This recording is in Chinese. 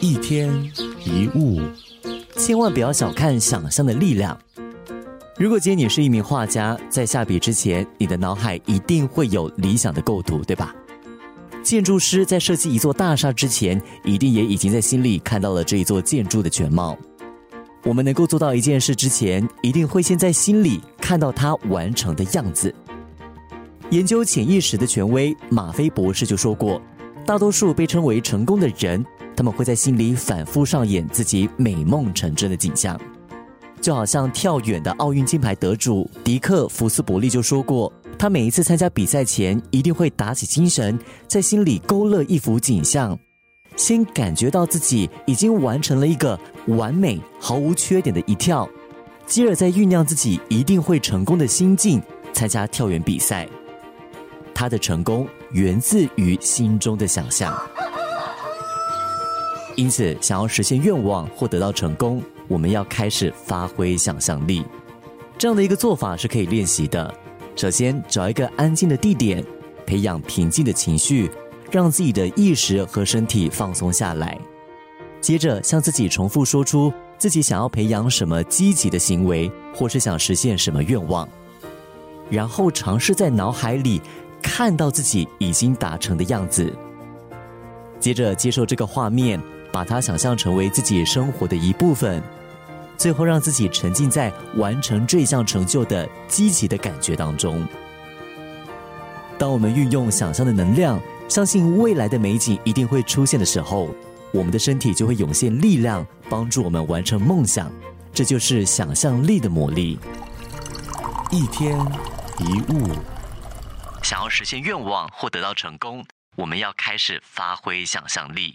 一天一物，千万不要小看想象的力量。如果今天你是一名画家，在下笔之前，你的脑海一定会有理想的构图，对吧？建筑师在设计一座大厦之前，一定也已经在心里看到了这一座建筑的全貌。我们能够做到一件事之前，一定会先在心里看到它完成的样子。研究潜意识的权威马菲博士就说过，大多数被称为成功的人，他们会在心里反复上演自己美梦成真的景象。就好像跳远的奥运金牌得主迪克·福斯伯利就说过，他每一次参加比赛前，一定会打起精神，在心里勾勒一幅景象，先感觉到自己已经完成了一个完美、毫无缺点的一跳，接着再酝酿自己一定会成功的心境，参加跳远比赛。他的成功源自于心中的想象，因此，想要实现愿望或得到成功。我们要开始发挥想象力，这样的一个做法是可以练习的。首先，找一个安静的地点，培养平静的情绪，让自己的意识和身体放松下来。接着，向自己重复说出自己想要培养什么积极的行为，或是想实现什么愿望。然后，尝试在脑海里看到自己已经达成的样子。接着，接受这个画面。把它想象成为自己生活的一部分，最后让自己沉浸在完成这项成就的积极的感觉当中。当我们运用想象的能量，相信未来的美景一定会出现的时候，我们的身体就会涌现力量，帮助我们完成梦想。这就是想象力的魔力。一天一物，想要实现愿望或得到成功，我们要开始发挥想象力。